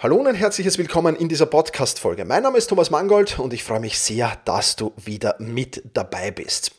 Hallo und ein herzliches Willkommen in dieser Podcast-Folge. Mein Name ist Thomas Mangold und ich freue mich sehr, dass du wieder mit dabei bist.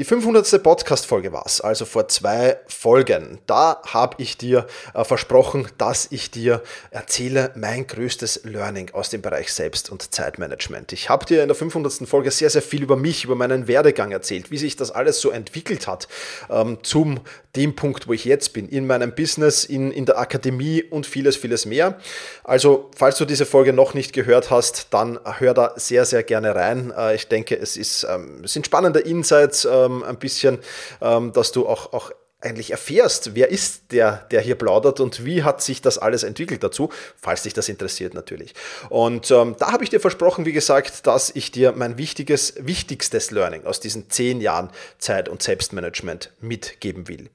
Die 500. Podcast-Folge war es, also vor zwei Folgen. Da habe ich dir äh, versprochen, dass ich dir erzähle mein größtes Learning aus dem Bereich Selbst- und Zeitmanagement. Ich habe dir in der 500. Folge sehr, sehr viel über mich, über meinen Werdegang erzählt, wie sich das alles so entwickelt hat ähm, zum dem Punkt, wo ich jetzt bin, in meinem Business, in, in der Akademie und vieles, vieles mehr. Also, falls du diese Folge noch nicht gehört hast, dann hör da sehr, sehr gerne rein. Äh, ich denke, es, ist, ähm, es sind spannende Insights, ähm, ein bisschen, ähm, dass du auch, auch eigentlich erfährst, wer ist der, der hier plaudert und wie hat sich das alles entwickelt dazu, falls dich das interessiert natürlich. Und ähm, da habe ich dir versprochen, wie gesagt, dass ich dir mein wichtiges, wichtigstes Learning aus diesen zehn Jahren Zeit- und Selbstmanagement mitgeben will.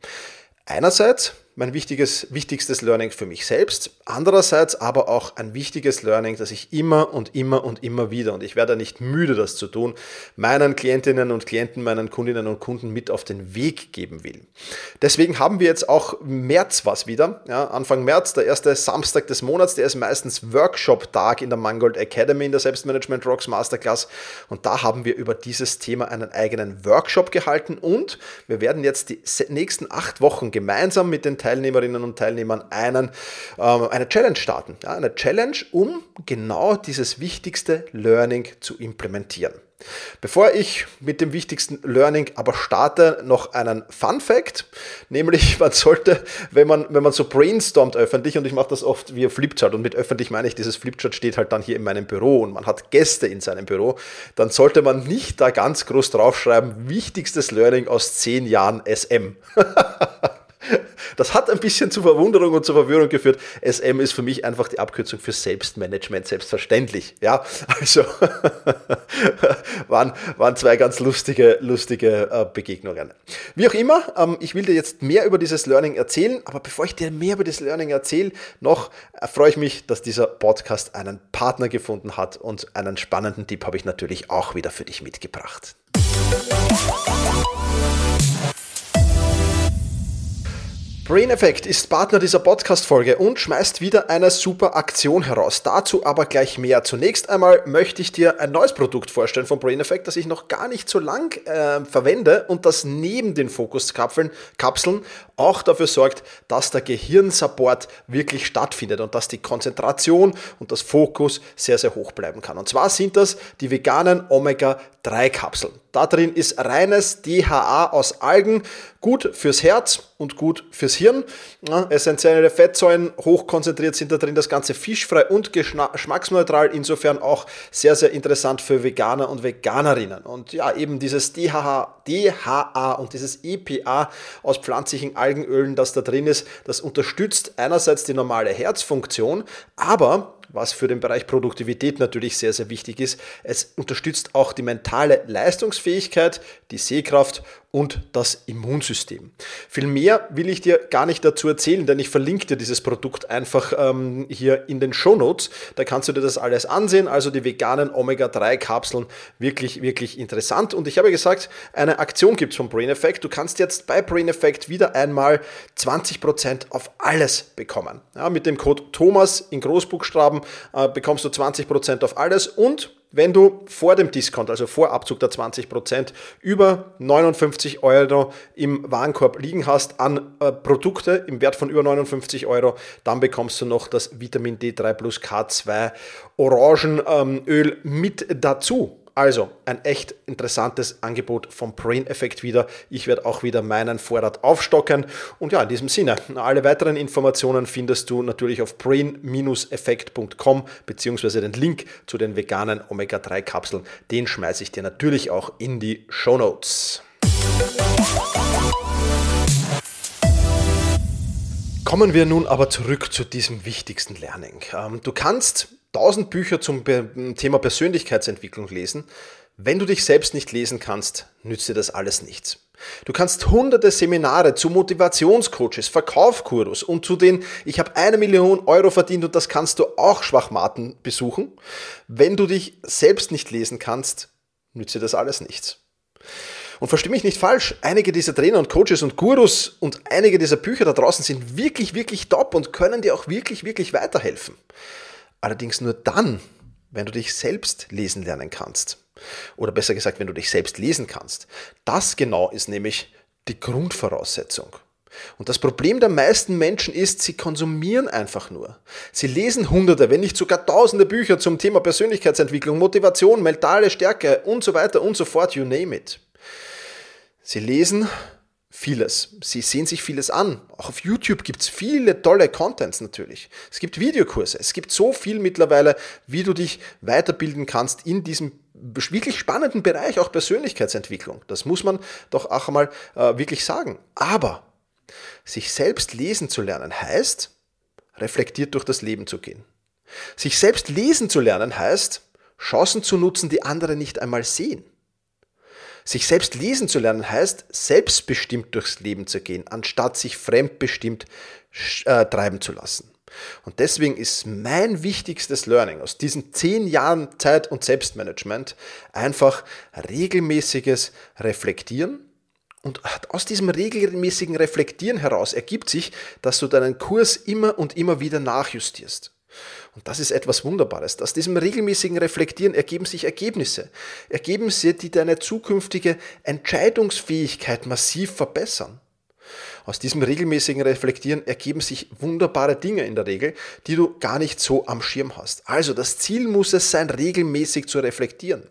Einerseits mein wichtiges, wichtigstes Learning für mich selbst. Andererseits aber auch ein wichtiges Learning, das ich immer und immer und immer wieder, und ich werde nicht müde, das zu tun, meinen Klientinnen und Klienten, meinen Kundinnen und Kunden mit auf den Weg geben will. Deswegen haben wir jetzt auch März was wieder. Ja, Anfang März, der erste Samstag des Monats, der ist meistens Workshop-Tag in der Mangold Academy in der Selbstmanagement Rocks Masterclass. Und da haben wir über dieses Thema einen eigenen Workshop gehalten und wir werden jetzt die nächsten acht Wochen gemeinsam mit den Teilnehmerinnen und Teilnehmern einen, äh, eine Challenge starten. Ja, eine Challenge, um genau dieses wichtigste Learning zu implementieren. Bevor ich mit dem wichtigsten Learning aber starte, noch einen Fun Fact, nämlich man sollte, wenn man, wenn man so brainstormt öffentlich, und ich mache das oft via Flipchart, und mit öffentlich meine ich, dieses Flipchart steht halt dann hier in meinem Büro und man hat Gäste in seinem Büro, dann sollte man nicht da ganz groß draufschreiben, wichtigstes Learning aus zehn Jahren SM. Das hat ein bisschen zu Verwunderung und zu Verwirrung geführt. SM ist für mich einfach die Abkürzung für Selbstmanagement, selbstverständlich. Ja, also waren, waren zwei ganz lustige, lustige äh, Begegnungen. Wie auch immer, ähm, ich will dir jetzt mehr über dieses Learning erzählen, aber bevor ich dir mehr über das Learning erzähle, noch äh, freue ich mich, dass dieser Podcast einen Partner gefunden hat und einen spannenden Tipp habe ich natürlich auch wieder für dich mitgebracht. Brain Effect ist Partner dieser Podcast-Folge und schmeißt wieder eine super Aktion heraus. Dazu aber gleich mehr. Zunächst einmal möchte ich dir ein neues Produkt vorstellen von Brain Effect, das ich noch gar nicht so lang äh, verwende und das neben den Fokuskapseln Kapseln auch dafür sorgt, dass der Gehirnsupport wirklich stattfindet und dass die Konzentration und das Fokus sehr, sehr hoch bleiben kann. Und zwar sind das die veganen Omega-3-Kapseln. Da drin ist reines DHA aus Algen, gut fürs Herz und gut fürs Hirn. Ja, essentielle Fettsäuren, hochkonzentriert sind da drin, das Ganze fischfrei und geschmacksneutral, insofern auch sehr, sehr interessant für Veganer und Veganerinnen. Und ja, eben dieses DHA, DHA und dieses EPA aus pflanzlichen Algenölen, das da drin ist, das unterstützt einerseits die normale Herzfunktion, aber was für den Bereich Produktivität natürlich sehr, sehr wichtig ist. Es unterstützt auch die mentale Leistungsfähigkeit, die Sehkraft und das Immunsystem. Viel mehr will ich dir gar nicht dazu erzählen, denn ich verlinke dir dieses Produkt einfach ähm, hier in den Show Notes. Da kannst du dir das alles ansehen. Also die veganen Omega-3-Kapseln, wirklich, wirklich interessant. Und ich habe gesagt, eine Aktion gibt es vom Brain Effect. Du kannst jetzt bei Brain Effect wieder einmal 20% auf alles bekommen. Ja, mit dem Code Thomas in Großbuchstaben äh, bekommst du 20% auf alles und wenn du vor dem Discount, also vor Abzug der 20%, über 59 Euro im Warenkorb liegen hast an äh, Produkte im Wert von über 59 Euro, dann bekommst du noch das Vitamin D3 plus K2 Orangenöl ähm, mit dazu. Also ein echt interessantes Angebot vom Brain Effect wieder. Ich werde auch wieder meinen Vorrat aufstocken. Und ja, in diesem Sinne, alle weiteren Informationen findest du natürlich auf brain-effekt.com beziehungsweise den Link zu den veganen Omega-3-Kapseln. Den schmeiße ich dir natürlich auch in die Show Notes. Kommen wir nun aber zurück zu diesem wichtigsten Learning. Ähm, du kannst 1000 Bücher zum Thema Persönlichkeitsentwicklung lesen. Wenn du dich selbst nicht lesen kannst, nützt dir das alles nichts. Du kannst hunderte Seminare zu Motivationscoaches, Verkaufkurus und zu den ich habe eine Million Euro verdient und das kannst du auch Schwachmaten besuchen. Wenn du dich selbst nicht lesen kannst, nützt dir das alles nichts. Und verstehe mich nicht falsch, einige dieser Trainer und Coaches und Gurus und einige dieser Bücher da draußen sind wirklich, wirklich top und können dir auch wirklich, wirklich weiterhelfen. Allerdings nur dann, wenn du dich selbst lesen lernen kannst. Oder besser gesagt, wenn du dich selbst lesen kannst. Das genau ist nämlich die Grundvoraussetzung. Und das Problem der meisten Menschen ist, sie konsumieren einfach nur. Sie lesen hunderte, wenn nicht sogar tausende Bücher zum Thema Persönlichkeitsentwicklung, Motivation, mentale Stärke und so weiter und so fort, you name it. Sie lesen vieles. Sie sehen sich vieles an. Auch auf YouTube gibt es viele tolle Contents natürlich. Es gibt Videokurse. Es gibt so viel mittlerweile, wie du dich weiterbilden kannst in diesem wirklich spannenden Bereich, auch Persönlichkeitsentwicklung. Das muss man doch auch einmal äh, wirklich sagen. Aber sich selbst lesen zu lernen heißt, reflektiert durch das Leben zu gehen. Sich selbst lesen zu lernen heißt, Chancen zu nutzen, die andere nicht einmal sehen. Sich selbst lesen zu lernen heißt, selbstbestimmt durchs Leben zu gehen, anstatt sich fremdbestimmt äh, treiben zu lassen. Und deswegen ist mein wichtigstes Learning aus diesen zehn Jahren Zeit- und Selbstmanagement einfach regelmäßiges Reflektieren. Und aus diesem regelmäßigen Reflektieren heraus ergibt sich, dass du deinen Kurs immer und immer wieder nachjustierst. Und das ist etwas Wunderbares. Aus diesem regelmäßigen Reflektieren ergeben sich Ergebnisse. Ergebnisse, die deine zukünftige Entscheidungsfähigkeit massiv verbessern. Aus diesem regelmäßigen Reflektieren ergeben sich wunderbare Dinge in der Regel, die du gar nicht so am Schirm hast. Also das Ziel muss es sein, regelmäßig zu reflektieren.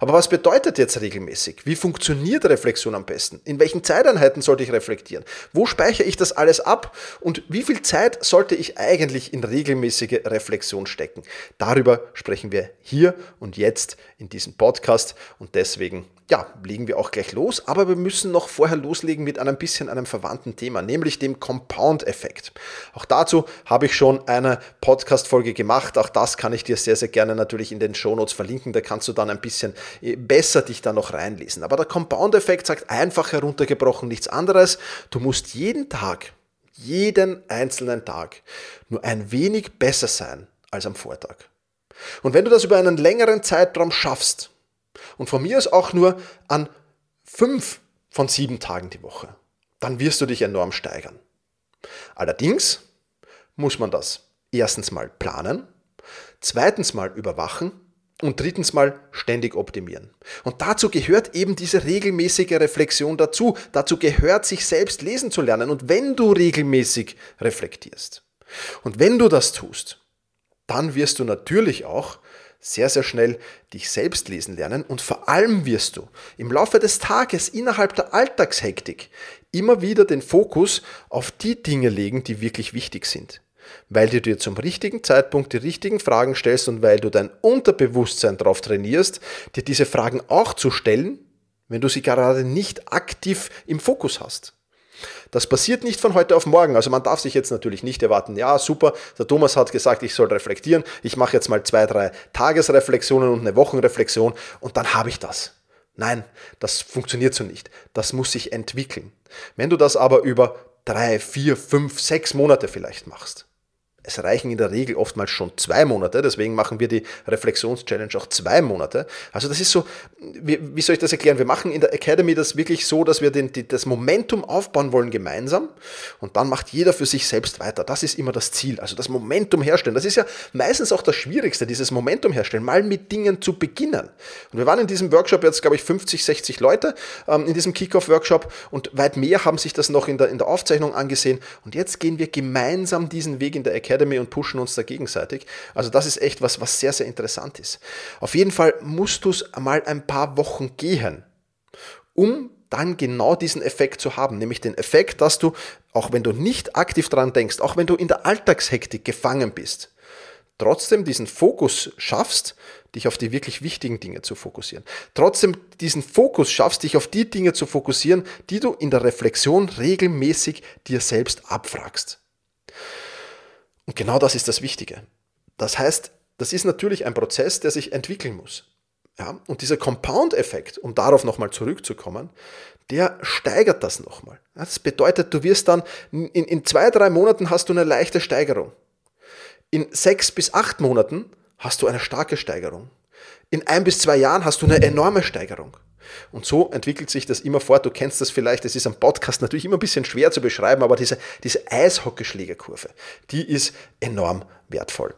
Aber was bedeutet jetzt regelmäßig? Wie funktioniert Reflexion am besten? In welchen Zeiteinheiten sollte ich reflektieren? Wo speichere ich das alles ab? Und wie viel Zeit sollte ich eigentlich in regelmäßige Reflexion stecken? Darüber sprechen wir hier und jetzt in diesem Podcast und deswegen ja, legen wir auch gleich los, aber wir müssen noch vorher loslegen mit einem bisschen einem verwandten Thema, nämlich dem Compound-Effekt. Auch dazu habe ich schon eine Podcast-Folge gemacht. Auch das kann ich dir sehr, sehr gerne natürlich in den Shownotes verlinken. Da kannst du dann ein bisschen äh, besser dich da noch reinlesen. Aber der Compound-Effekt sagt einfach heruntergebrochen nichts anderes. Du musst jeden Tag, jeden einzelnen Tag nur ein wenig besser sein als am Vortag. Und wenn du das über einen längeren Zeitraum schaffst, und von mir aus auch nur an fünf von sieben Tagen die Woche. Dann wirst du dich enorm steigern. Allerdings muss man das erstens mal planen, zweitens mal überwachen und drittens mal ständig optimieren. Und dazu gehört eben diese regelmäßige Reflexion dazu. Dazu gehört sich selbst lesen zu lernen. Und wenn du regelmäßig reflektierst und wenn du das tust, dann wirst du natürlich auch sehr, sehr schnell dich selbst lesen lernen und vor allem wirst du im Laufe des Tages innerhalb der Alltagshektik immer wieder den Fokus auf die Dinge legen, die wirklich wichtig sind. Weil du dir zum richtigen Zeitpunkt die richtigen Fragen stellst und weil du dein Unterbewusstsein darauf trainierst, dir diese Fragen auch zu stellen, wenn du sie gerade nicht aktiv im Fokus hast. Das passiert nicht von heute auf morgen. Also man darf sich jetzt natürlich nicht erwarten, ja super, der Thomas hat gesagt, ich soll reflektieren. Ich mache jetzt mal zwei, drei Tagesreflexionen und eine Wochenreflexion und dann habe ich das. Nein, das funktioniert so nicht. Das muss sich entwickeln. Wenn du das aber über drei, vier, fünf, sechs Monate vielleicht machst, es reichen in der Regel oftmals schon zwei Monate, deswegen machen wir die Reflexions-Challenge auch zwei Monate. Also das ist so, wie, wie, soll ich das erklären? Wir machen in der Academy das wirklich so, dass wir den, die, das Momentum aufbauen wollen gemeinsam und dann macht jeder für sich selbst weiter. Das ist immer das Ziel, also das Momentum herstellen. Das ist ja meistens auch das Schwierigste, dieses Momentum herstellen, mal mit Dingen zu beginnen. Und wir waren in diesem Workshop jetzt, glaube ich, 50, 60 Leute ähm, in diesem Kickoff-Workshop und weit mehr haben sich das noch in der, in der Aufzeichnung angesehen und jetzt gehen wir gemeinsam diesen Weg in der Academy Academy und pushen uns da gegenseitig. Also das ist echt was, was sehr, sehr interessant ist. Auf jeden Fall musst du es mal ein paar Wochen gehen, um dann genau diesen Effekt zu haben, nämlich den Effekt, dass du, auch wenn du nicht aktiv dran denkst, auch wenn du in der Alltagshektik gefangen bist, trotzdem diesen Fokus schaffst, dich auf die wirklich wichtigen Dinge zu fokussieren. Trotzdem diesen Fokus schaffst, dich auf die Dinge zu fokussieren, die du in der Reflexion regelmäßig dir selbst abfragst. Und genau das ist das Wichtige. Das heißt, das ist natürlich ein Prozess, der sich entwickeln muss. Ja, und dieser Compound-Effekt, um darauf nochmal zurückzukommen, der steigert das nochmal. Das bedeutet, du wirst dann, in, in zwei, drei Monaten hast du eine leichte Steigerung. In sechs bis acht Monaten hast du eine starke Steigerung. In ein bis zwei Jahren hast du eine enorme Steigerung. Und so entwickelt sich das immer fort. Du kennst das vielleicht, das ist am Podcast natürlich immer ein bisschen schwer zu beschreiben, aber diese, diese Eishockeyschlägerkurve, die ist enorm wertvoll.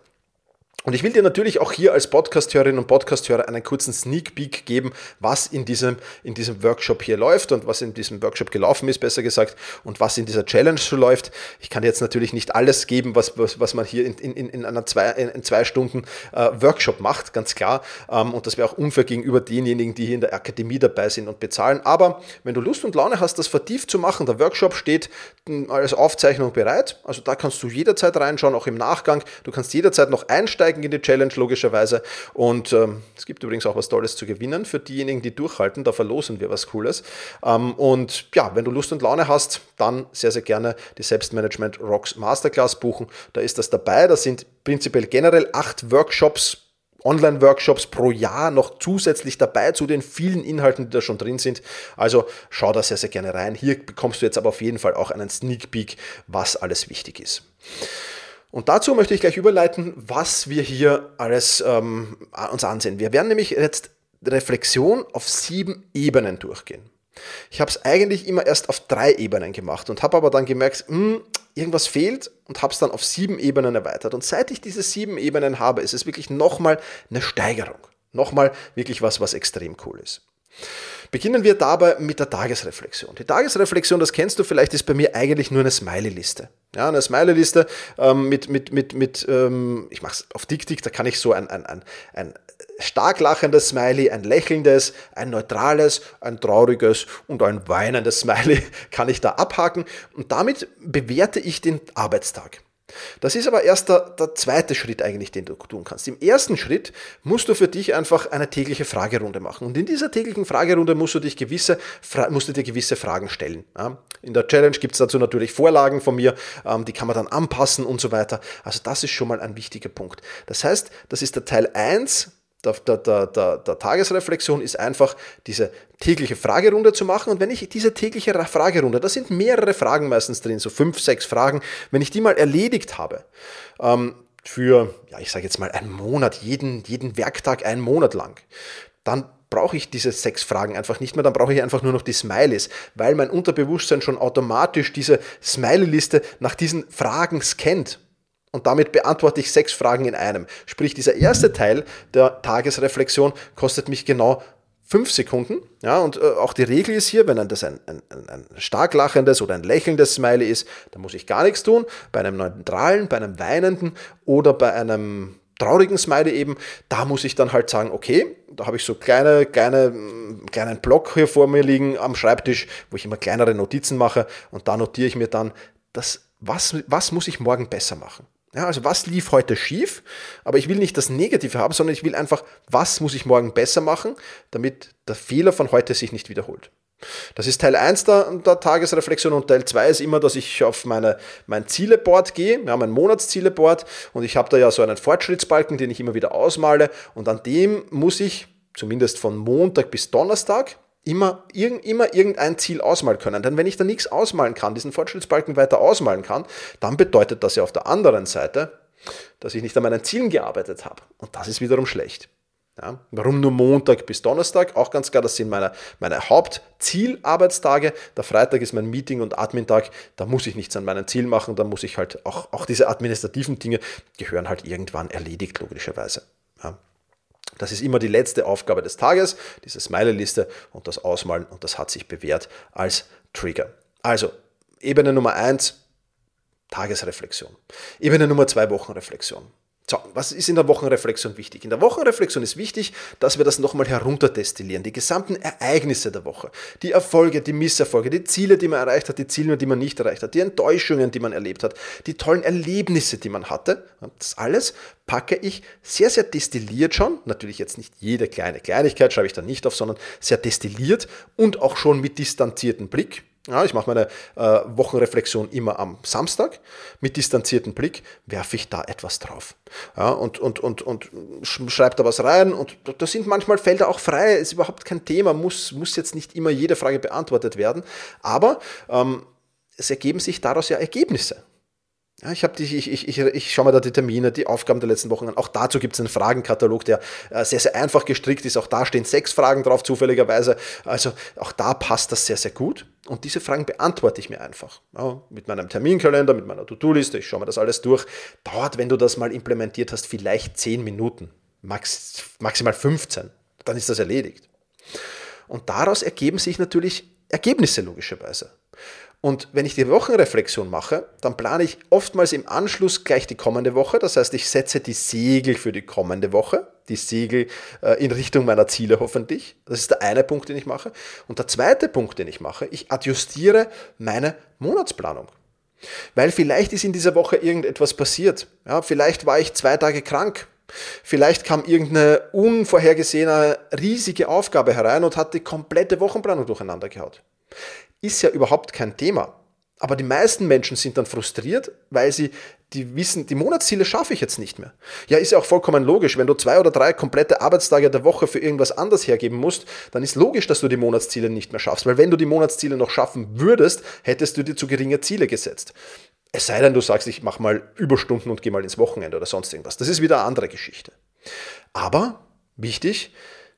Und ich will dir natürlich auch hier als Podcasthörerin und Podcasthörer einen kurzen Sneak Peek geben, was in diesem, in diesem Workshop hier läuft und was in diesem Workshop gelaufen ist, besser gesagt, und was in dieser Challenge so läuft. Ich kann dir jetzt natürlich nicht alles geben, was, was, was man hier in, in, in einer zwei, in zwei Stunden äh, Workshop macht, ganz klar. Ähm, und das wäre auch unfair gegenüber denjenigen, die hier in der Akademie dabei sind und bezahlen. Aber wenn du Lust und Laune hast, das vertieft zu machen, der Workshop steht hm, als Aufzeichnung bereit. Also da kannst du jederzeit reinschauen, auch im Nachgang. Du kannst jederzeit noch einsteigen einsteigen in die Challenge, logischerweise. Und ähm, es gibt übrigens auch was Tolles zu gewinnen für diejenigen, die durchhalten. Da verlosen wir was Cooles. Ähm, und ja, wenn du Lust und Laune hast, dann sehr, sehr gerne die Selbstmanagement Rocks Masterclass buchen. Da ist das dabei. Da sind prinzipiell generell acht Workshops Online-Workshops pro Jahr noch zusätzlich dabei zu den vielen Inhalten, die da schon drin sind. Also schau da sehr, sehr gerne rein. Hier bekommst du jetzt aber auf jeden Fall auch einen Sneak Peek, was alles wichtig ist. Und dazu möchte ich gleich überleiten, was wir hier alles ähm, uns ansehen. Wir werden nämlich jetzt Reflexion auf sieben Ebenen durchgehen. Ich habe es eigentlich immer erst auf drei Ebenen gemacht und habe aber dann gemerkt, mh, hm, irgendwas fehlt und habe es dann auf sieben Ebenen erweitert. Und seit ich diese sieben Ebenen habe, ist es wirklich nochmal eine Steigerung. Nochmal wirklich was, was extrem cool ist. Beginnen wir dabei mit der Tagesreflexion. Die Tagesreflexion, das kennst du vielleicht, ist bei mir eigentlich nur eine Smiley-Liste. Ja, eine Smiley-Liste ähm, mit, mit, mit, mit ähm, ich mache es auf DickDick, da kann ich so ein, ein, ein, ein stark lachendes Smiley, ein lächelndes, ein neutrales, ein trauriges und ein weinendes Smiley kann ich da abhaken und damit bewerte ich den Arbeitstag. Das ist aber erst der, der, zweite Schritt eigentlich, den du tun kannst. Im ersten Schritt musst du für dich einfach eine tägliche Fragerunde machen. Und in dieser täglichen Fragerunde musst du, dich gewisse, musst du dir gewisse Fragen stellen. In der Challenge gibt es dazu natürlich Vorlagen von mir, ähm, die kann man dann anpassen und so weiter. Also das ist schon mal ein wichtiger Punkt. Das heißt, das ist der Teil 1 der, der, der, der, Tagesreflexion ist einfach diese tägliche Fragerunde zu machen. Und wenn ich diese tägliche Fragerunde, da sind mehrere Fragen meistens drin, so fünf, sechs Fragen, wenn ich die mal erledigt habe, ähm, für, ja, ich sage jetzt mal einen Monat, jeden, jeden Werktag einen Monat lang, dann brauche ich diese sechs Fragen einfach nicht mehr, dann brauche ich einfach nur noch die Smileys, weil mein Unterbewusstsein schon automatisch diese Smiley-Liste nach diesen Fragen scannt. Und damit beantworte ich sechs Fragen in einem. Sprich, dieser erste Teil der Tagesreflexion kostet mich genau fünf Sekunden. Ja, und äh, auch die Regel ist hier, wenn das ein, ein, ein stark lachendes oder ein lächelndes Smiley ist, dann muss ich gar nichts tun. Bei einem neutralen, bei einem weinenden oder bei einem traurigen Smiley eben, da muss ich dann halt sagen, okay, da habe ich so kleine, kleine, kleinen Block hier vor mir liegen am Schreibtisch, wo ich immer kleinere Notizen mache und da notiere ich mir dann, das, was, was muss ich morgen besser machen? Ja, also was lief heute schief? Aber ich will nicht das Negative haben, sondern ich will einfach, was muss ich morgen besser machen, damit der Fehler von heute sich nicht wiederholt. Das ist Teil 1 der, der, Tagesreflexion und Teil 2 ist immer, dass ich auf meine, mein Zieleboard gehe, ja, mein Monatszieleboard und ich habe da ja so einen Fortschrittsbalken, den ich immer wieder ausmale und an dem muss ich zumindest von Montag bis Donnerstag immer, irg immer irgendein Ziel ausmalen können. Denn wenn ich da nichts ausmalen kann, diesen Fortschrittsbalken weiter ausmalen kann, dann bedeutet das ja auf der anderen Seite, dass ich nicht an meinen Zielen gearbeitet habe. Und das ist wiederum schlecht. Ja, warum nur Montag bis Donnerstag? Auch ganz klar, das sind meine, meine Hauptzielarbeitstage. Der Freitag ist mein Meeting- und Admin-Tag. Da muss ich nichts an meinen Zielen machen. Da muss ich halt auch, auch diese administrativen Dinge gehören halt irgendwann erledigt, logischerweise. Das ist immer die letzte Aufgabe des Tages, diese Smiley-Liste und das Ausmalen und das hat sich bewährt als Trigger. Also, Ebene Nummer 1, Tagesreflexion. Ebene Nummer 2, Wochenreflexion. So, was ist in der Wochenreflexion wichtig? In der Wochenreflexion ist wichtig, dass wir das nochmal herunterdestillieren. Die gesamten Ereignisse der Woche, die Erfolge, die Misserfolge, die Ziele, die man erreicht hat, die Ziele, die man nicht erreicht hat, die Enttäuschungen, die man erlebt hat, die tollen Erlebnisse, die man hatte. Das alles packe ich sehr, sehr destilliert schon. Natürlich jetzt nicht jede kleine Kleinigkeit schreibe ich da nicht auf, sondern sehr destilliert und auch schon mit distanziertem Blick. Ja, ich mache meine äh, Wochenreflexion immer am Samstag. Mit distanziertem Blick werfe ich da etwas drauf. Ja, und, und, und, und schreibe da was rein. Und da sind manchmal Felder auch frei, ist überhaupt kein Thema, muss, muss jetzt nicht immer jede Frage beantwortet werden. Aber ähm, es ergeben sich daraus ja Ergebnisse. Ja, ich, die, ich, ich, ich, ich schaue mir da die Termine, die Aufgaben der letzten Wochen an. Auch dazu gibt es einen Fragenkatalog, der äh, sehr, sehr einfach gestrickt ist. Auch da stehen sechs Fragen drauf, zufälligerweise. Also auch da passt das sehr, sehr gut. Und diese Fragen beantworte ich mir einfach. Ja, mit meinem Terminkalender, mit meiner To-Do-Liste. Ich schaue mir das alles durch. Dauert, wenn du das mal implementiert hast, vielleicht zehn Minuten. Max, maximal 15. Dann ist das erledigt. Und daraus ergeben sich natürlich Ergebnisse logischerweise. Und wenn ich die Wochenreflexion mache, dann plane ich oftmals im Anschluss gleich die kommende Woche. Das heißt, ich setze die Segel für die kommende Woche, die Segel äh, in Richtung meiner Ziele hoffentlich. Das ist der eine Punkt, den ich mache. Und der zweite Punkt, den ich mache, ich adjustiere meine Monatsplanung. Weil vielleicht ist in dieser Woche irgendetwas passiert. Ja, vielleicht war ich zwei Tage krank. Vielleicht kam irgendeine unvorhergesehene riesige Aufgabe herein und hat die komplette Wochenplanung durcheinander gehaut ist ja überhaupt kein Thema. Aber die meisten Menschen sind dann frustriert, weil sie die wissen, die Monatsziele schaffe ich jetzt nicht mehr. Ja, ist ja auch vollkommen logisch. Wenn du zwei oder drei komplette Arbeitstage der Woche für irgendwas anders hergeben musst, dann ist logisch, dass du die Monatsziele nicht mehr schaffst. Weil wenn du die Monatsziele noch schaffen würdest, hättest du dir zu geringe Ziele gesetzt. Es sei denn, du sagst, ich mache mal Überstunden und gehe mal ins Wochenende oder sonst irgendwas. Das ist wieder eine andere Geschichte. Aber wichtig,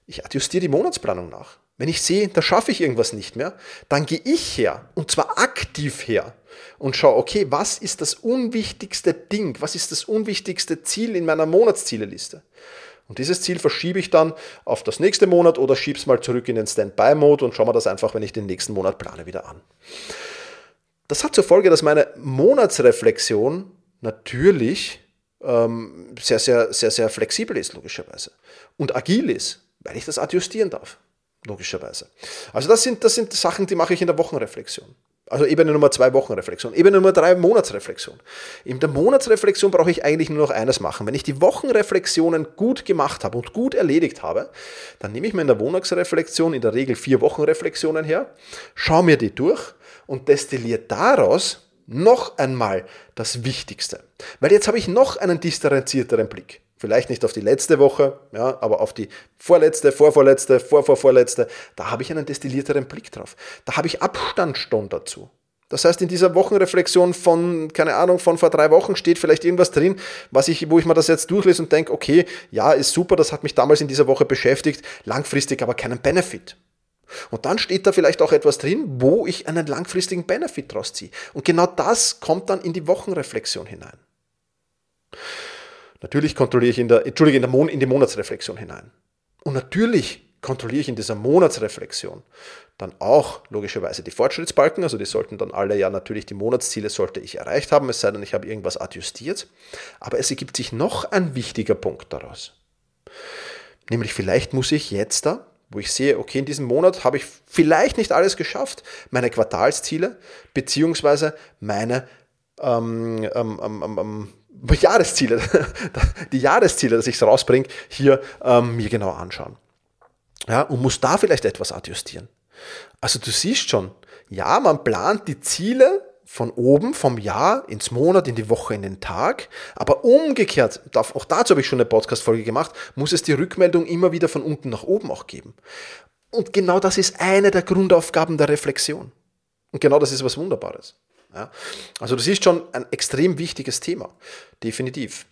ich adjustiere die Monatsplanung nach. Wenn ich sehe, da schaffe ich irgendwas nicht mehr, dann gehe ich her und zwar aktiv her und schaue, okay, was ist das unwichtigste Ding, was ist das unwichtigste Ziel in meiner Monatszieleliste? Und dieses Ziel verschiebe ich dann auf das nächste Monat oder schiebe es mal zurück in den Standby-Mode und schaue mir das einfach, wenn ich den nächsten Monat plane, wieder an. Das hat zur Folge, dass meine Monatsreflexion natürlich ähm, sehr, sehr, sehr, sehr flexibel ist, logischerweise. Und agil ist, weil ich das adjustieren darf logischerweise. Also das sind, das sind Sachen, die mache ich in der Wochenreflexion. Also Ebene Nummer zwei Wochenreflexion. Ebene Nummer drei Monatsreflexion. In der Monatsreflexion brauche ich eigentlich nur noch eines machen. Wenn ich die Wochenreflexionen gut gemacht habe und gut erledigt habe, dann nehme ich mir in der Monatsreflexion in der Regel vier Wochenreflexionen her, schaue mir die durch und destilliere daraus noch einmal das Wichtigste. Weil jetzt habe ich noch einen differenzierteren Blick. Vielleicht nicht auf die letzte Woche, ja, aber auf die vorletzte, vorvorletzte, vorvorvorletzte. Da habe ich einen destillierteren Blick drauf. Da habe ich Abstandsstunden dazu. Das heißt, in dieser Wochenreflexion von, keine Ahnung, von vor drei Wochen steht vielleicht irgendwas drin, was ich, wo ich mir das jetzt durchlese und denke, okay, ja, ist super, das hat mich damals in dieser Woche beschäftigt, langfristig aber keinen Benefit. Und dann steht da vielleicht auch etwas drin, wo ich einen langfristigen Benefit draus ziehe. Und genau das kommt dann in die Wochenreflexion hinein. Natürlich kontrolliere ich in der, Entschuldige, in, der Mon in die Monatsreflexion hinein. Und natürlich kontrolliere ich in dieser Monatsreflexion dann auch logischerweise die Fortschrittsbalken, also die sollten dann alle ja natürlich die Monatsziele sollte ich erreicht haben, es sei denn, ich habe irgendwas adjustiert. Aber es ergibt sich noch ein wichtiger Punkt daraus. Nämlich vielleicht muss ich jetzt da, wo ich sehe, okay, in diesem Monat habe ich vielleicht nicht alles geschafft, meine Quartalsziele beziehungsweise meine ähm, ähm, ähm, ähm Jahresziele, die Jahresziele, dass ich es rausbringe, hier ähm, mir genau anschauen. Ja, und muss da vielleicht etwas adjustieren. Also du siehst schon, ja, man plant die Ziele von oben, vom Jahr ins Monat, in die Woche, in den Tag. Aber umgekehrt, auch dazu habe ich schon eine Podcast-Folge gemacht, muss es die Rückmeldung immer wieder von unten nach oben auch geben. Und genau das ist eine der Grundaufgaben der Reflexion. Und genau das ist was Wunderbares. Ja? Also du siehst schon ein extrem wichtiges Thema, definitiv.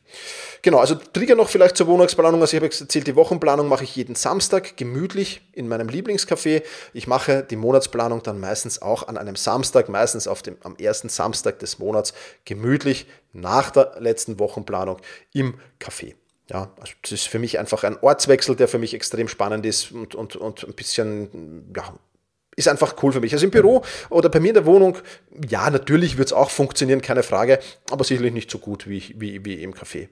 Genau, also Trigger noch vielleicht zur Wohnungsplanung. Also ich habe erzählt, die Wochenplanung mache ich jeden Samstag gemütlich in meinem Lieblingscafé. Ich mache die Monatsplanung dann meistens auch an einem Samstag, meistens auf dem, am ersten Samstag des Monats gemütlich nach der letzten Wochenplanung im Café. Ja, also das ist für mich einfach ein Ortswechsel, der für mich extrem spannend ist und, und, und ein bisschen ja, ist einfach cool für mich. Also im Büro oder bei mir in der Wohnung, ja, natürlich wird es auch funktionieren, keine Frage, aber sicherlich nicht so gut wie, wie, wie im Café.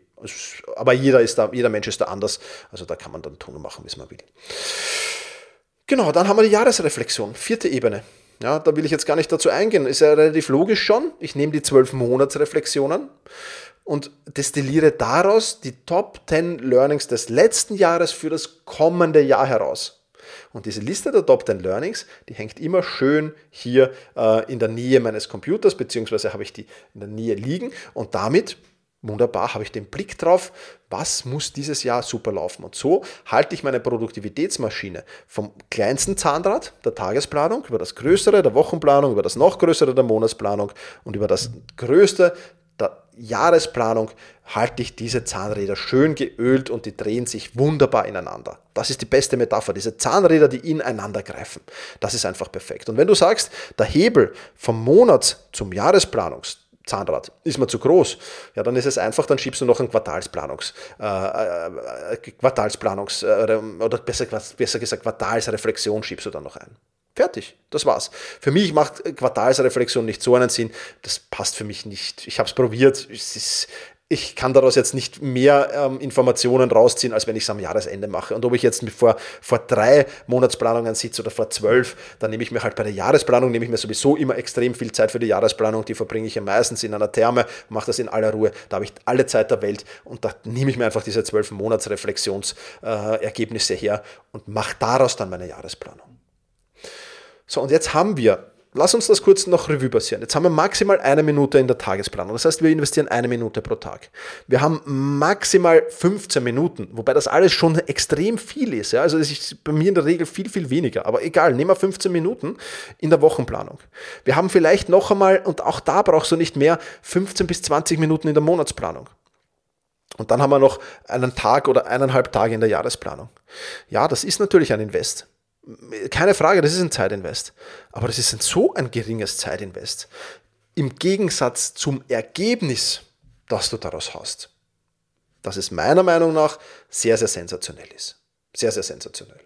Aber jeder, ist da, jeder Mensch ist da anders, also da kann man dann tun und machen, wie man will. Genau, dann haben wir die Jahresreflexion, vierte Ebene. Ja, da will ich jetzt gar nicht dazu eingehen, ist ja relativ logisch schon. Ich nehme die zwölf Monatsreflexionen und destilliere daraus die Top 10 Learnings des letzten Jahres für das kommende Jahr heraus. Und diese Liste der Top 10 Learnings, die hängt immer schön hier äh, in der Nähe meines Computers, beziehungsweise habe ich die in der Nähe liegen und damit Wunderbar, habe ich den Blick drauf, was muss dieses Jahr super laufen. Und so halte ich meine Produktivitätsmaschine vom kleinsten Zahnrad der Tagesplanung über das größere der Wochenplanung, über das noch größere der Monatsplanung und über das größte Jahresplanung halte ich diese Zahnräder schön geölt und die drehen sich wunderbar ineinander. Das ist die beste Metapher, diese Zahnräder, die ineinander greifen. Das ist einfach perfekt. Und wenn du sagst, der Hebel vom Monats- zum Jahresplanungs Zahnrad. Ist mir zu groß. Ja, dann ist es einfach, dann schiebst du noch ein Quartalsplanungs, äh, äh, Quartalsplanungs, äh, oder besser, besser gesagt Quartalsreflexion schiebst du dann noch ein. Fertig, das war's. Für mich macht Quartalsreflexion nicht so einen Sinn. Das passt für mich nicht. Ich habe es probiert. Ich kann daraus jetzt nicht mehr ähm, Informationen rausziehen, als wenn ich es am Jahresende mache. Und ob ich jetzt vor, vor drei Monatsplanungen sitze oder vor zwölf, dann nehme ich mir halt bei der Jahresplanung, nehme ich mir sowieso immer extrem viel Zeit für die Jahresplanung. Die verbringe ich ja meistens in einer Therme, mache das in aller Ruhe. Da habe ich alle Zeit der Welt und da nehme ich mir einfach diese zwölf Monatsreflexionsergebnisse äh, her und mache daraus dann meine Jahresplanung. So, und jetzt haben wir, lass uns das kurz noch Revue passieren. Jetzt haben wir maximal eine Minute in der Tagesplanung. Das heißt, wir investieren eine Minute pro Tag. Wir haben maximal 15 Minuten, wobei das alles schon extrem viel ist. Ja? Also das ist bei mir in der Regel viel, viel weniger. Aber egal, nehmen wir 15 Minuten in der Wochenplanung. Wir haben vielleicht noch einmal, und auch da brauchst du nicht mehr, 15 bis 20 Minuten in der Monatsplanung. Und dann haben wir noch einen Tag oder eineinhalb Tage in der Jahresplanung. Ja, das ist natürlich ein Invest keine Frage, das ist ein Zeitinvest. Aber das ist ein so ein geringes Zeitinvest. Im Gegensatz zum Ergebnis, das du daraus hast. Das ist meiner Meinung nach sehr, sehr sensationell ist. Sehr, sehr sensationell.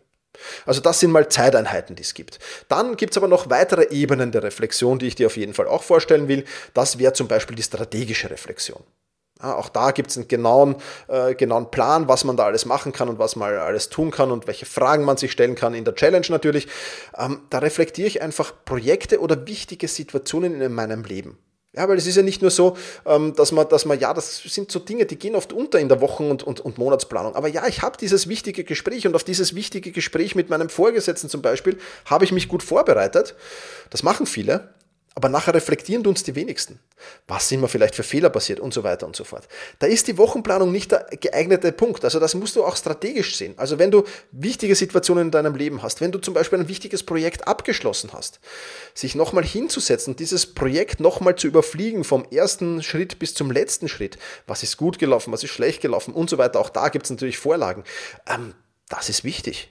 Also das sind mal Zeiteinheiten, die es gibt. Dann gibt es aber noch weitere Ebenen der Reflexion, die ich dir auf jeden Fall auch vorstellen will. Das wäre zum Beispiel die strategische Reflexion. Auch da gibt es einen genauen, äh, genauen Plan, was man da alles machen kann und was man alles tun kann und welche Fragen man sich stellen kann in der Challenge natürlich. Ähm, da reflektiere ich einfach Projekte oder wichtige Situationen in meinem Leben. Ja, weil es ist ja nicht nur so, ähm, dass man, dass man, ja, das sind so Dinge, die gehen oft unter in der Wochen- und, und, und Monatsplanung. Aber ja, ich habe dieses wichtige Gespräch und auf dieses wichtige Gespräch mit meinem Vorgesetzten zum Beispiel habe ich mich gut vorbereitet. Das machen viele. Aber nachher reflektieren uns die wenigsten. Was sind mir vielleicht für Fehler passiert und so weiter und so fort. Da ist die Wochenplanung nicht der geeignete Punkt. Also das musst du auch strategisch sehen. Also wenn du wichtige Situationen in deinem Leben hast, wenn du zum Beispiel ein wichtiges Projekt abgeschlossen hast, sich nochmal hinzusetzen, dieses Projekt nochmal zu überfliegen vom ersten Schritt bis zum letzten Schritt. Was ist gut gelaufen, was ist schlecht gelaufen und so weiter. Auch da gibt es natürlich Vorlagen. Ähm, das ist wichtig.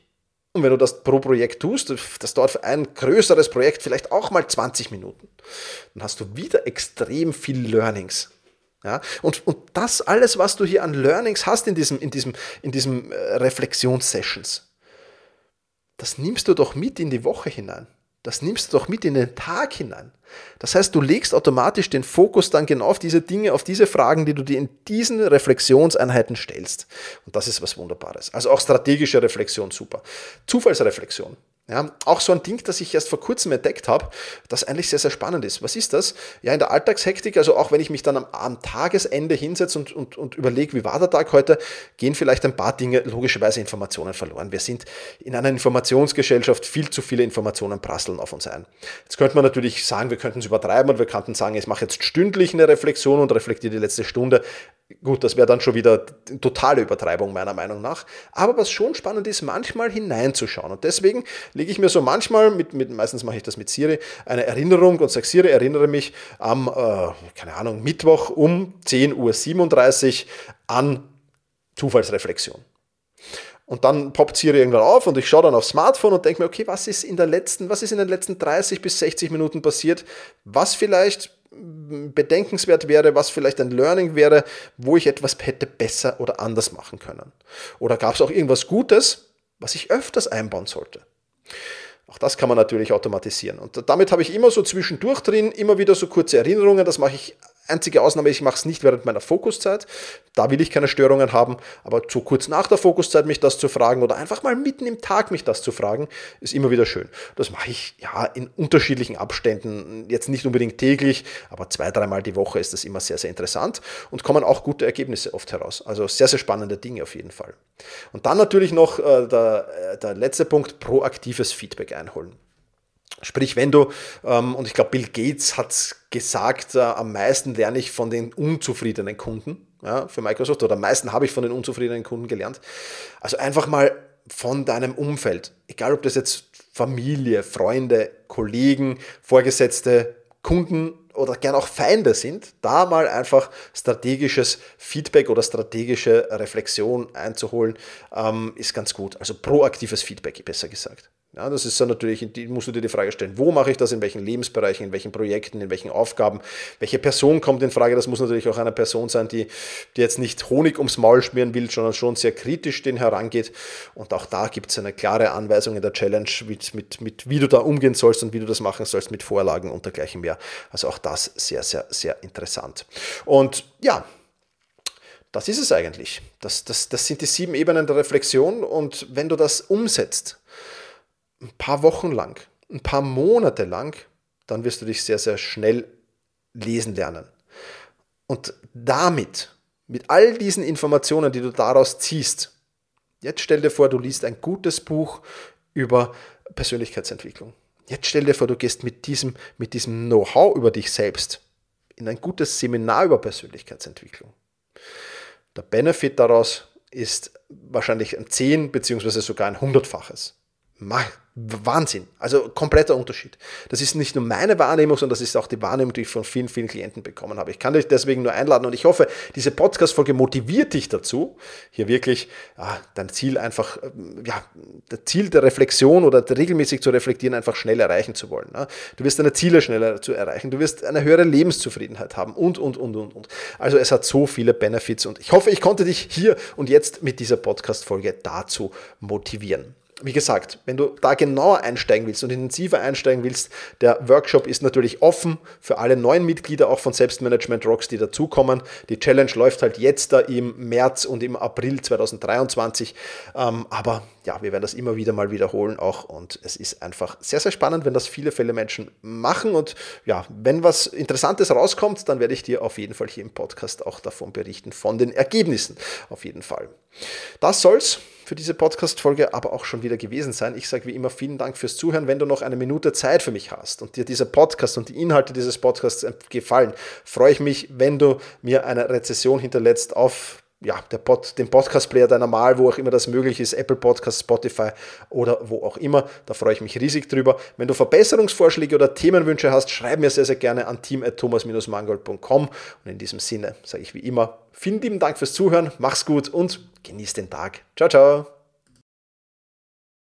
Und wenn du das pro Projekt tust, das dauert für ein größeres Projekt vielleicht auch mal 20 Minuten, dann hast du wieder extrem viel Learnings. Ja, und, und das alles, was du hier an Learnings hast in diesem, in diesem, in diesem äh, Reflexionssessions, das nimmst du doch mit in die Woche hinein. Das nimmst du doch mit in den Tag hinein. Das heißt, du legst automatisch den Fokus dann genau auf diese Dinge, auf diese Fragen, die du dir in diesen Reflexionseinheiten stellst. Und das ist was Wunderbares. Also auch strategische Reflexion super. Zufallsreflexion. Ja, auch so ein Ding, das ich erst vor kurzem entdeckt habe, das eigentlich sehr, sehr spannend ist. Was ist das? Ja, in der Alltagshektik, also auch wenn ich mich dann am, am Tagesende hinsetze und, und, und überlege, wie war der Tag heute, gehen vielleicht ein paar Dinge, logischerweise Informationen verloren. Wir sind in einer Informationsgesellschaft, viel zu viele Informationen prasseln auf uns ein. Jetzt könnte man natürlich sagen, wir könnten es übertreiben und wir könnten sagen, ich mache jetzt stündlich eine Reflexion und reflektiere die letzte Stunde. Gut, das wäre dann schon wieder totale Übertreibung meiner Meinung nach. Aber was schon spannend ist, manchmal hineinzuschauen. Und deswegen lege ich mir so manchmal, mit, mit, meistens mache ich das mit Siri, eine Erinnerung und sage, Siri, erinnere mich am, äh, keine Ahnung, Mittwoch um 10.37 Uhr an Zufallsreflexion. Und dann poppt Siri irgendwann auf und ich schaue dann aufs Smartphone und denke mir, okay, was ist in der letzten, was ist in den letzten 30 bis 60 Minuten passiert, was vielleicht bedenkenswert wäre, was vielleicht ein Learning wäre, wo ich etwas hätte besser oder anders machen können. Oder gab es auch irgendwas Gutes, was ich öfters einbauen sollte. Auch das kann man natürlich automatisieren. Und damit habe ich immer so zwischendurch drin, immer wieder so kurze Erinnerungen. Das mache ich Einzige Ausnahme, ich mache es nicht während meiner Fokuszeit. Da will ich keine Störungen haben. Aber zu kurz nach der Fokuszeit mich das zu fragen oder einfach mal mitten im Tag mich das zu fragen, ist immer wieder schön. Das mache ich ja in unterschiedlichen Abständen. Jetzt nicht unbedingt täglich, aber zwei, dreimal die Woche ist das immer sehr, sehr interessant und kommen auch gute Ergebnisse oft heraus. Also sehr, sehr spannende Dinge auf jeden Fall. Und dann natürlich noch äh, der, äh, der letzte Punkt, proaktives Feedback einholen. Sprich, wenn du, ähm, und ich glaube, Bill Gates hat gesagt, äh, am meisten lerne ich von den unzufriedenen Kunden ja, für Microsoft oder am meisten habe ich von den unzufriedenen Kunden gelernt. Also einfach mal von deinem Umfeld, egal ob das jetzt Familie, Freunde, Kollegen, Vorgesetzte, Kunden oder gern auch Feinde sind, da mal einfach strategisches Feedback oder strategische Reflexion einzuholen, ähm, ist ganz gut. Also proaktives Feedback, besser gesagt. Ja, das ist dann natürlich, musst du dir die Frage stellen, wo mache ich das, in welchen Lebensbereichen, in welchen Projekten, in welchen Aufgaben, welche Person kommt in Frage. Das muss natürlich auch eine Person sein, die, die jetzt nicht Honig ums Maul schmieren will, sondern schon sehr kritisch den herangeht. Und auch da gibt es eine klare Anweisung in der Challenge, mit, mit, mit wie du da umgehen sollst und wie du das machen sollst mit Vorlagen und dergleichen mehr. Also auch das sehr, sehr, sehr interessant. Und ja, das ist es eigentlich. Das, das, das sind die sieben Ebenen der Reflexion. Und wenn du das umsetzt, ein paar Wochen lang, ein paar Monate lang, dann wirst du dich sehr, sehr schnell lesen lernen. Und damit, mit all diesen Informationen, die du daraus ziehst, jetzt stell dir vor, du liest ein gutes Buch über Persönlichkeitsentwicklung. Jetzt stell dir vor, du gehst mit diesem, mit diesem Know-how über dich selbst in ein gutes Seminar über Persönlichkeitsentwicklung. Der Benefit daraus ist wahrscheinlich ein 10 beziehungsweise sogar ein hundertfaches. Wahnsinn. Also kompletter Unterschied. Das ist nicht nur meine Wahrnehmung, sondern das ist auch die Wahrnehmung, die ich von vielen, vielen Klienten bekommen habe. Ich kann dich deswegen nur einladen und ich hoffe, diese Podcast-Folge motiviert dich dazu, hier wirklich ja, dein Ziel einfach, ähm, ja, das Ziel der Reflexion oder regelmäßig zu reflektieren, einfach schnell erreichen zu wollen. Ne? Du wirst deine Ziele schneller zu erreichen, du wirst eine höhere Lebenszufriedenheit haben und, und, und, und, und. Also es hat so viele Benefits und ich hoffe, ich konnte dich hier und jetzt mit dieser Podcast-Folge dazu motivieren wie gesagt, wenn du da genauer einsteigen willst und intensiver einsteigen willst, der Workshop ist natürlich offen für alle neuen Mitglieder, auch von Selbstmanagement Rocks, die dazukommen. Die Challenge läuft halt jetzt da im März und im April 2023. Ähm, aber ja, wir werden das immer wieder mal wiederholen auch und es ist einfach sehr, sehr spannend, wenn das viele Fälle Menschen machen und ja, wenn was Interessantes rauskommt, dann werde ich dir auf jeden Fall hier im Podcast auch davon berichten, von den Ergebnissen auf jeden Fall. Das soll's für diese Podcast-Folge aber auch schon wieder gewesen sein. Ich sage wie immer vielen Dank fürs Zuhören. Wenn du noch eine Minute Zeit für mich hast und dir dieser Podcast und die Inhalte dieses Podcasts gefallen, freue ich mich, wenn du mir eine Rezession hinterlässt auf ja, der Pod, den Podcast-Player deiner Wahl, wo auch immer das möglich ist, Apple Podcast, Spotify oder wo auch immer. Da freue ich mich riesig drüber. Wenn du Verbesserungsvorschläge oder Themenwünsche hast, schreib mir sehr, sehr gerne an team.thomas-mangold.com. Und in diesem Sinne sage ich wie immer, vielen lieben Dank fürs Zuhören, mach's gut und genieß den Tag. Ciao, ciao.